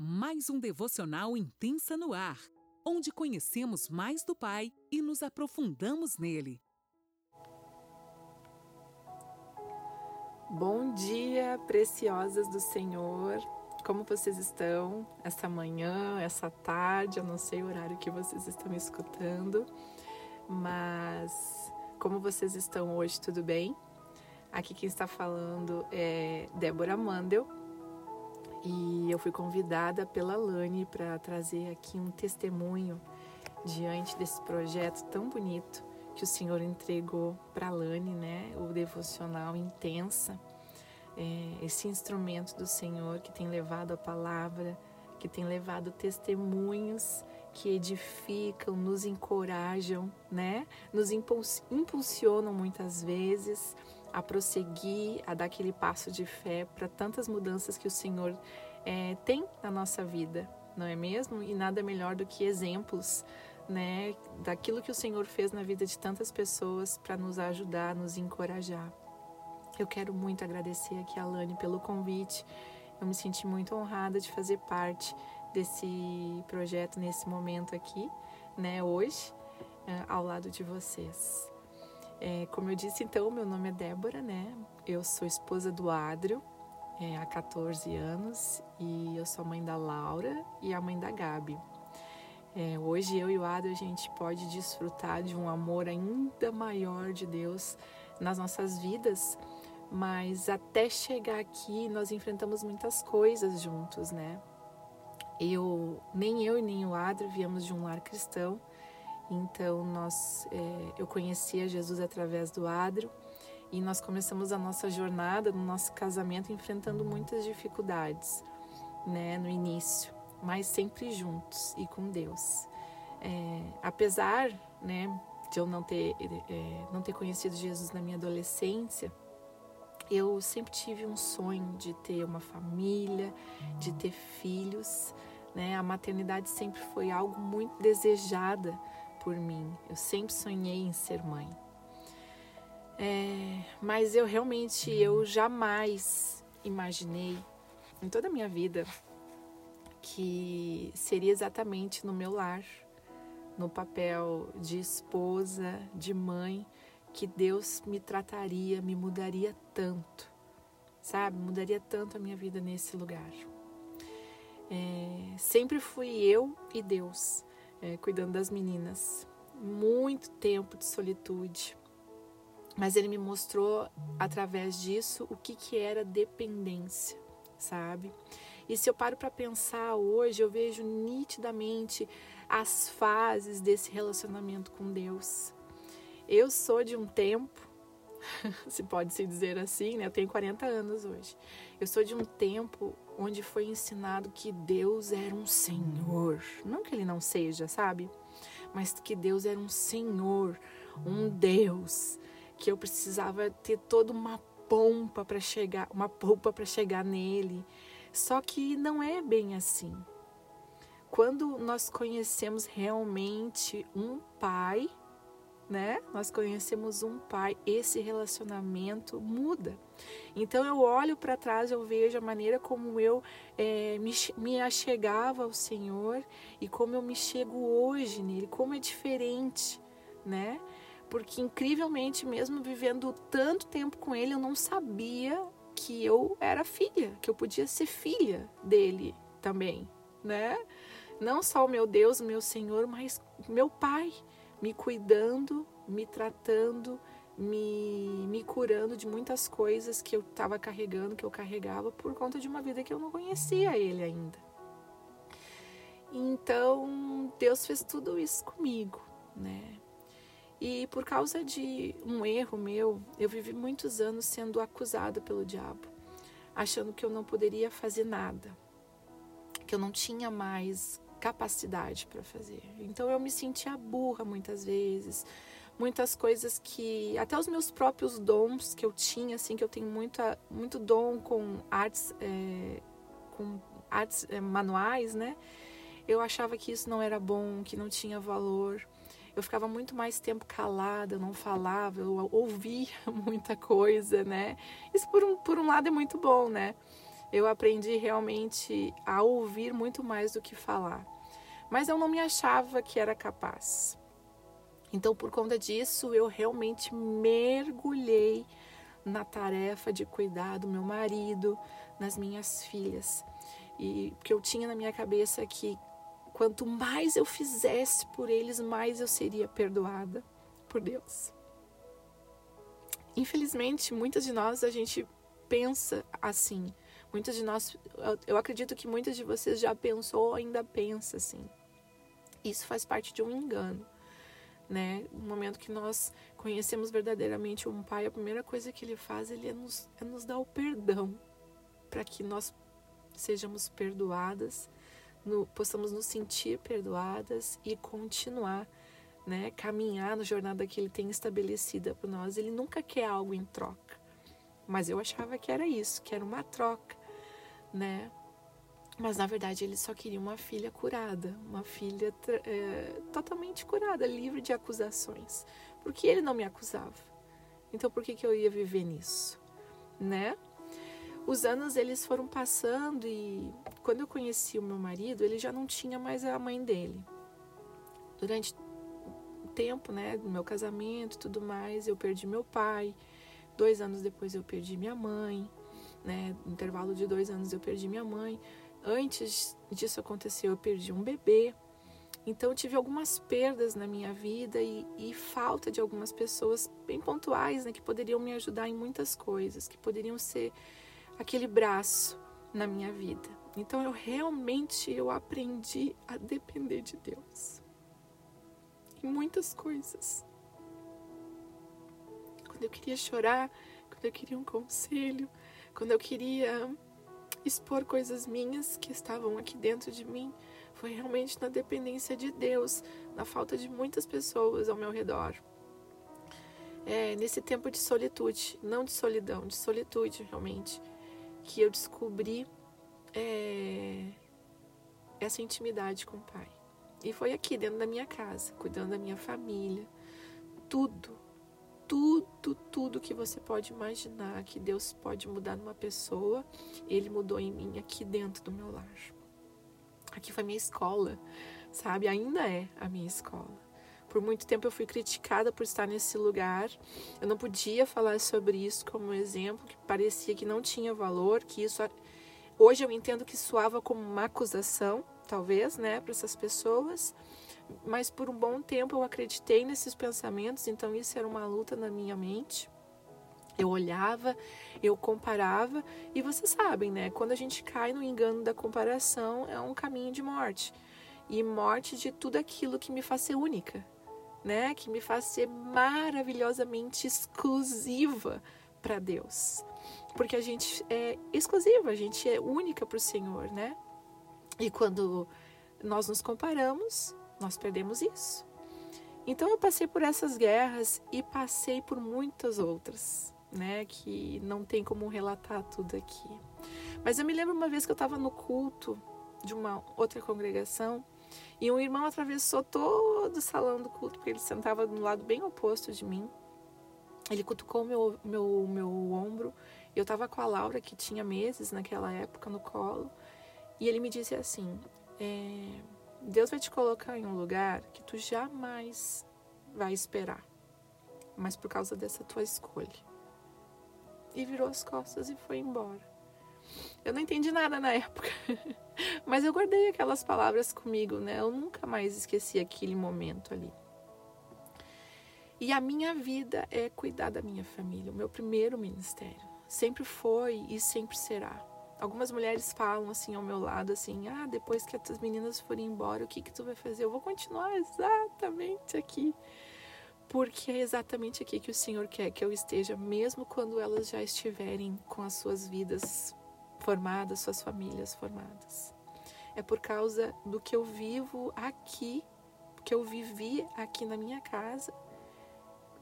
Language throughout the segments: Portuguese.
mais um devocional intensa no ar, onde conhecemos mais do Pai e nos aprofundamos nele. Bom dia, preciosas do Senhor. Como vocês estão essa manhã, essa tarde? Eu não sei o horário que vocês estão escutando, mas como vocês estão hoje? Tudo bem? Aqui quem está falando é Débora Mandel e eu fui convidada pela Lani para trazer aqui um testemunho diante desse projeto tão bonito que o Senhor entregou para Lani, né? O devocional intensa, é, esse instrumento do Senhor que tem levado a palavra, que tem levado testemunhos que edificam, nos encorajam, né? Nos impulsionam muitas vezes a prosseguir, a dar aquele passo de fé para tantas mudanças que o Senhor é, tem na nossa vida, não é mesmo? E nada melhor do que exemplos, né, daquilo que o Senhor fez na vida de tantas pessoas para nos ajudar, nos encorajar. Eu quero muito agradecer aqui a Lani pelo convite. Eu me senti muito honrada de fazer parte desse projeto nesse momento aqui, né, hoje, é, ao lado de vocês. É, como eu disse, então, meu nome é Débora, né? Eu sou esposa do Adrio é, há 14 anos e eu sou mãe da Laura e a mãe da Gabi. É, hoje eu e o Adrio a gente pode desfrutar de um amor ainda maior de Deus nas nossas vidas, mas até chegar aqui nós enfrentamos muitas coisas juntos, né? Eu nem eu e nem o Adrio viemos de um lar cristão então nós, é, eu conhecia Jesus através do Adro e nós começamos a nossa jornada no nosso casamento enfrentando muitas dificuldades, né, no início, mas sempre juntos e com Deus. É, apesar, né, de eu não ter é, não ter conhecido Jesus na minha adolescência, eu sempre tive um sonho de ter uma família, de ter filhos, né? A maternidade sempre foi algo muito desejada por mim. Eu sempre sonhei em ser mãe. É, mas eu realmente, eu jamais imaginei em toda a minha vida que seria exatamente no meu lar, no papel de esposa, de mãe, que Deus me trataria, me mudaria tanto, sabe? Mudaria tanto a minha vida nesse lugar. É, sempre fui eu e Deus é, cuidando das meninas. Muito tempo de solitude. Mas ele me mostrou através disso o que, que era dependência, sabe? E se eu paro para pensar hoje, eu vejo nitidamente as fases desse relacionamento com Deus. Eu sou de um tempo, se pode se dizer assim, né? Eu tenho 40 anos hoje. Eu sou de um tempo onde foi ensinado que Deus era um Senhor. Não que ele não seja, sabe? Mas que Deus era um Senhor, um Deus, que eu precisava ter toda uma pompa para chegar, uma polpa para chegar nele. Só que não é bem assim. Quando nós conhecemos realmente um pai, né? Nós conhecemos um pai, esse relacionamento muda. Então eu olho para trás, eu vejo a maneira como eu é, me, me achegava ao Senhor e como eu me chego hoje nele, como é diferente, né? Porque incrivelmente, mesmo vivendo tanto tempo com ele, eu não sabia que eu era filha, que eu podia ser filha dele também, né? Não só o meu Deus, meu Senhor, mas meu Pai me cuidando, me tratando, me, me curando de muitas coisas que eu estava carregando, que eu carregava por conta de uma vida que eu não conhecia ele ainda. Então, Deus fez tudo isso comigo, né? E por causa de um erro meu, eu vivi muitos anos sendo acusada pelo diabo, achando que eu não poderia fazer nada, que eu não tinha mais capacidade para fazer. Então eu me sentia burra muitas vezes, muitas coisas que até os meus próprios dons que eu tinha, assim, que eu tenho muita, muito dom com artes, é, com artes é, manuais, né? Eu achava que isso não era bom, que não tinha valor. Eu ficava muito mais tempo calada, eu não falava, eu ouvia muita coisa, né? Isso por um, por um lado é muito bom, né? Eu aprendi realmente a ouvir muito mais do que falar. Mas eu não me achava que era capaz. Então, por conta disso, eu realmente mergulhei na tarefa de cuidar do meu marido, nas minhas filhas. E que eu tinha na minha cabeça que quanto mais eu fizesse por eles, mais eu seria perdoada por Deus. Infelizmente, muitas de nós a gente pensa assim. Muitas de nós, eu acredito que muitas de vocês já pensou ou ainda pensa assim. Isso faz parte de um engano, né? No momento que nós conhecemos verdadeiramente um pai, a primeira coisa que ele faz ele é nos, é nos dar o perdão para que nós sejamos perdoadas, no, possamos nos sentir perdoadas e continuar, né? Caminhar na jornada que ele tem estabelecida para nós. Ele nunca quer algo em troca. Mas eu achava que era isso, que era uma troca, né? Mas na verdade ele só queria uma filha curada, uma filha é, totalmente curada, livre de acusações. Porque ele não me acusava. Então por que, que eu ia viver nisso, né? Os anos eles foram passando e quando eu conheci o meu marido, ele já não tinha mais a mãe dele. Durante o tempo, né, do meu casamento e tudo mais, eu perdi meu pai, Dois anos depois eu perdi minha mãe, né? No intervalo de dois anos eu perdi minha mãe. Antes disso acontecer, eu perdi um bebê. Então, eu tive algumas perdas na minha vida e, e, falta de algumas pessoas bem pontuais, né, que poderiam me ajudar em muitas coisas, que poderiam ser aquele braço na minha vida. Então, eu realmente eu aprendi a depender de Deus em muitas coisas quando eu queria chorar, quando eu queria um conselho, quando eu queria expor coisas minhas que estavam aqui dentro de mim, foi realmente na dependência de Deus, na falta de muitas pessoas ao meu redor. É, nesse tempo de solitude, não de solidão, de solitude realmente, que eu descobri é, essa intimidade com o Pai. E foi aqui, dentro da minha casa, cuidando da minha família, tudo, tudo, tudo que você pode imaginar que Deus pode mudar numa pessoa, Ele mudou em mim aqui dentro do meu lar. Aqui foi minha escola, sabe? Ainda é a minha escola. Por muito tempo eu fui criticada por estar nesse lugar. Eu não podia falar sobre isso como exemplo, que parecia que não tinha valor, que isso hoje eu entendo que soava como uma acusação, talvez, né, para essas pessoas mas por um bom tempo eu acreditei nesses pensamentos, então isso era uma luta na minha mente. Eu olhava, eu comparava, e vocês sabem, né? Quando a gente cai no engano da comparação, é um caminho de morte. E morte de tudo aquilo que me faz ser única, né? Que me faz ser maravilhosamente exclusiva para Deus. Porque a gente é exclusiva, a gente é única para o Senhor, né? E quando nós nos comparamos, nós perdemos isso. Então eu passei por essas guerras e passei por muitas outras, né, que não tem como relatar tudo aqui. Mas eu me lembro uma vez que eu estava no culto de uma outra congregação e um irmão atravessou todo o salão do culto, porque ele sentava no lado bem oposto de mim. Ele cutucou meu, meu, meu ombro. Eu estava com a Laura, que tinha meses naquela época, no colo. E ele me disse assim: é, Deus vai te colocar em um lugar que tu jamais vai esperar, mas por causa dessa tua escolha. E virou as costas e foi embora. Eu não entendi nada na época, mas eu guardei aquelas palavras comigo, né? Eu nunca mais esqueci aquele momento ali. E a minha vida é cuidar da minha família, o meu primeiro ministério. Sempre foi e sempre será. Algumas mulheres falam assim ao meu lado assim: "Ah, depois que as meninas forem embora, o que que tu vai fazer?" Eu vou continuar exatamente aqui. Porque é exatamente aqui que o Senhor quer que eu esteja, mesmo quando elas já estiverem com as suas vidas formadas, suas famílias formadas. É por causa do que eu vivo aqui, que eu vivi aqui na minha casa.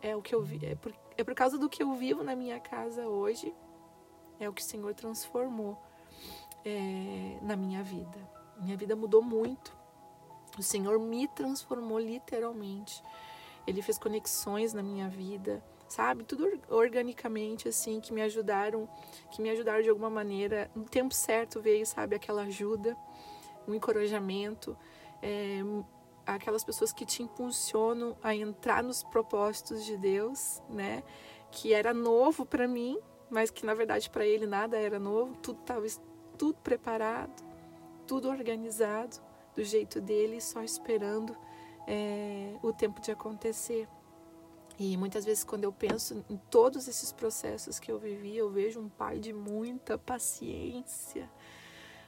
É o que eu vi, é por, é por causa do que eu vivo na minha casa hoje é o que o Senhor transformou é, na minha vida. Minha vida mudou muito. O Senhor me transformou literalmente. Ele fez conexões na minha vida sabe? Tudo organicamente, assim, que me ajudaram, que me ajudaram de alguma maneira. No tempo certo veio, sabe, aquela ajuda, um encorajamento, é, aquelas pessoas que te impulsionam a entrar nos propósitos de Deus, né? Que era novo para mim, mas que na verdade para ele nada era novo, tudo estava tudo preparado, tudo organizado do jeito dele, só esperando é, o tempo de acontecer. E muitas vezes, quando eu penso em todos esses processos que eu vivi, eu vejo um pai de muita paciência,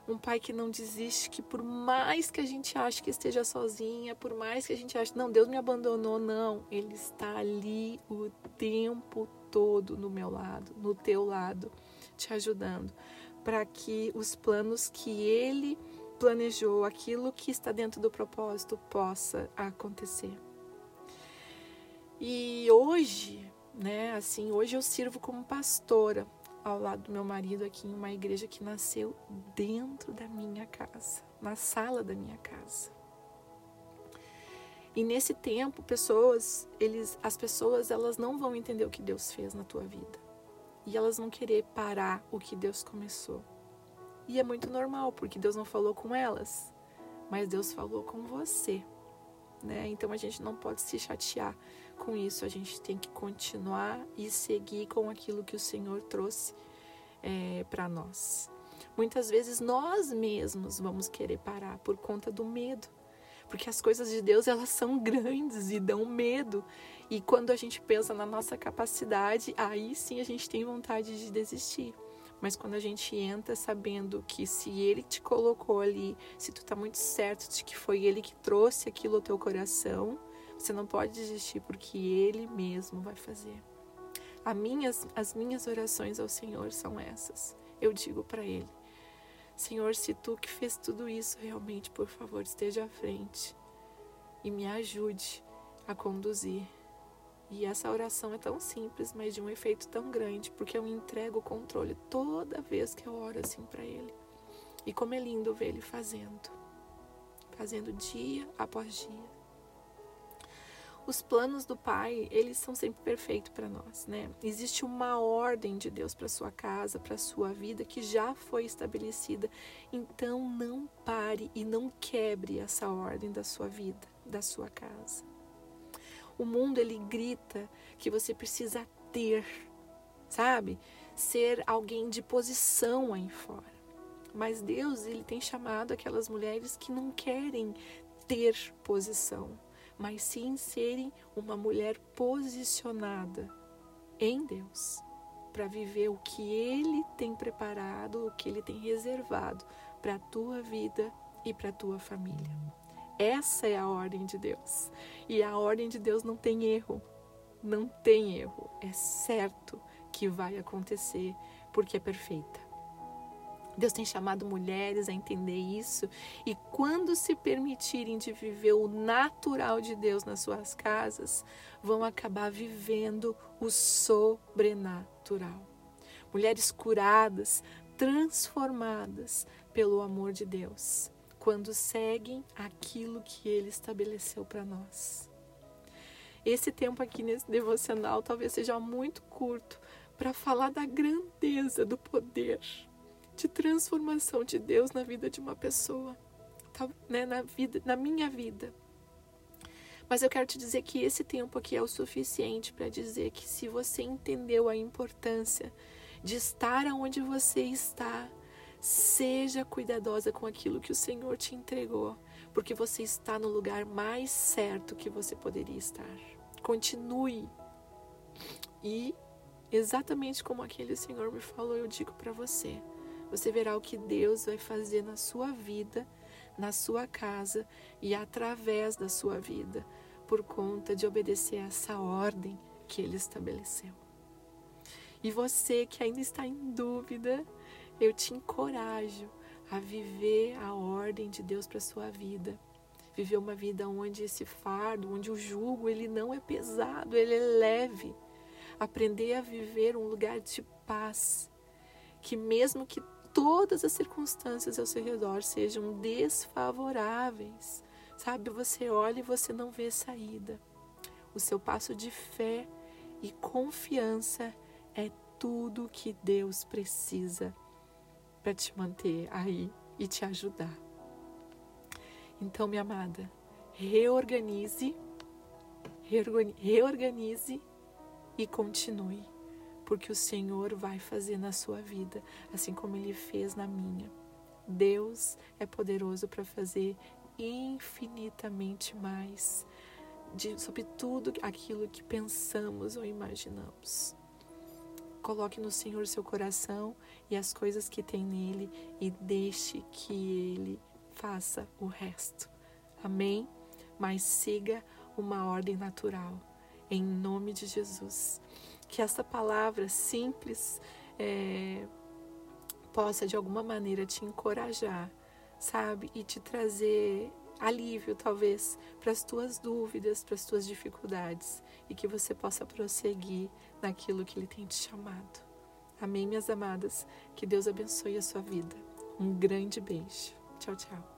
um pai que não desiste, que por mais que a gente ache que esteja sozinha, por mais que a gente ache, não, Deus me abandonou, não, Ele está ali o tempo todo no meu lado, no teu lado, te ajudando, para que os planos que Ele planejou, aquilo que está dentro do propósito, possa acontecer. E hoje, né, assim, hoje eu sirvo como pastora ao lado do meu marido aqui em uma igreja que nasceu dentro da minha casa, na sala da minha casa. E nesse tempo, pessoas, eles, as pessoas, elas não vão entender o que Deus fez na tua vida. E elas vão querer parar o que Deus começou. E é muito normal, porque Deus não falou com elas, mas Deus falou com você. Né? Então a gente não pode se chatear com isso, a gente tem que continuar e seguir com aquilo que o Senhor trouxe é, para nós. Muitas vezes nós mesmos vamos querer parar por conta do medo, porque as coisas de Deus elas são grandes e dão medo. E quando a gente pensa na nossa capacidade, aí sim a gente tem vontade de desistir. Mas quando a gente entra sabendo que se ele te colocou ali, se tu tá muito certo de que foi ele que trouxe aquilo ao teu coração, você não pode desistir porque ele mesmo vai fazer. As minhas, as minhas orações ao Senhor são essas. Eu digo para ele: Senhor, se tu que fez tudo isso realmente, por favor, esteja à frente e me ajude a conduzir e essa oração é tão simples, mas de um efeito tão grande, porque eu entrego o controle toda vez que eu oro assim para Ele. E como é lindo ver Ele fazendo, fazendo dia após dia. Os planos do Pai, eles são sempre perfeitos para nós, né? Existe uma ordem de Deus para sua casa, para sua vida que já foi estabelecida. Então não pare e não quebre essa ordem da sua vida, da sua casa. O mundo ele grita que você precisa ter, sabe? Ser alguém de posição aí fora. Mas Deus, ele tem chamado aquelas mulheres que não querem ter posição, mas sim serem uma mulher posicionada em Deus, para viver o que ele tem preparado, o que ele tem reservado para a tua vida e para a tua família. Essa é a ordem de Deus. E a ordem de Deus não tem erro. Não tem erro. É certo que vai acontecer porque é perfeita. Deus tem chamado mulheres a entender isso e quando se permitirem de viver o natural de Deus nas suas casas, vão acabar vivendo o sobrenatural. Mulheres curadas, transformadas pelo amor de Deus quando seguem aquilo que ele estabeleceu para nós. Esse tempo aqui nesse devocional talvez seja muito curto para falar da grandeza do poder de transformação de Deus na vida de uma pessoa, né, na vida, na minha vida. Mas eu quero te dizer que esse tempo aqui é o suficiente para dizer que se você entendeu a importância de estar onde você está, Seja cuidadosa com aquilo que o Senhor te entregou, porque você está no lugar mais certo que você poderia estar. Continue. E, exatamente como aquele Senhor me falou, eu digo para você: você verá o que Deus vai fazer na sua vida, na sua casa e através da sua vida, por conta de obedecer essa ordem que Ele estabeleceu. E você que ainda está em dúvida, eu te encorajo a viver a ordem de Deus para sua vida. Viver uma vida onde esse fardo, onde o jugo, ele não é pesado, ele é leve. Aprender a viver um lugar de paz, que mesmo que todas as circunstâncias ao seu redor sejam desfavoráveis, sabe? Você olha e você não vê saída. O seu passo de fé e confiança é tudo que Deus precisa para te manter aí e te ajudar. Então, minha amada, reorganize, reorganize e continue, porque o Senhor vai fazer na sua vida, assim como Ele fez na minha. Deus é poderoso para fazer infinitamente mais de, sobre tudo aquilo que pensamos ou imaginamos. Coloque no Senhor seu coração e as coisas que tem nele e deixe que Ele faça o resto. Amém? Mas siga uma ordem natural, em nome de Jesus. Que essa palavra simples é, possa de alguma maneira te encorajar, sabe? E te trazer alívio, talvez, para as tuas dúvidas, para as tuas dificuldades e que você possa prosseguir naquilo que Ele tem te chamado. Amém, minhas amadas? Que Deus abençoe a sua vida. Um grande beijo. Tchau, tchau.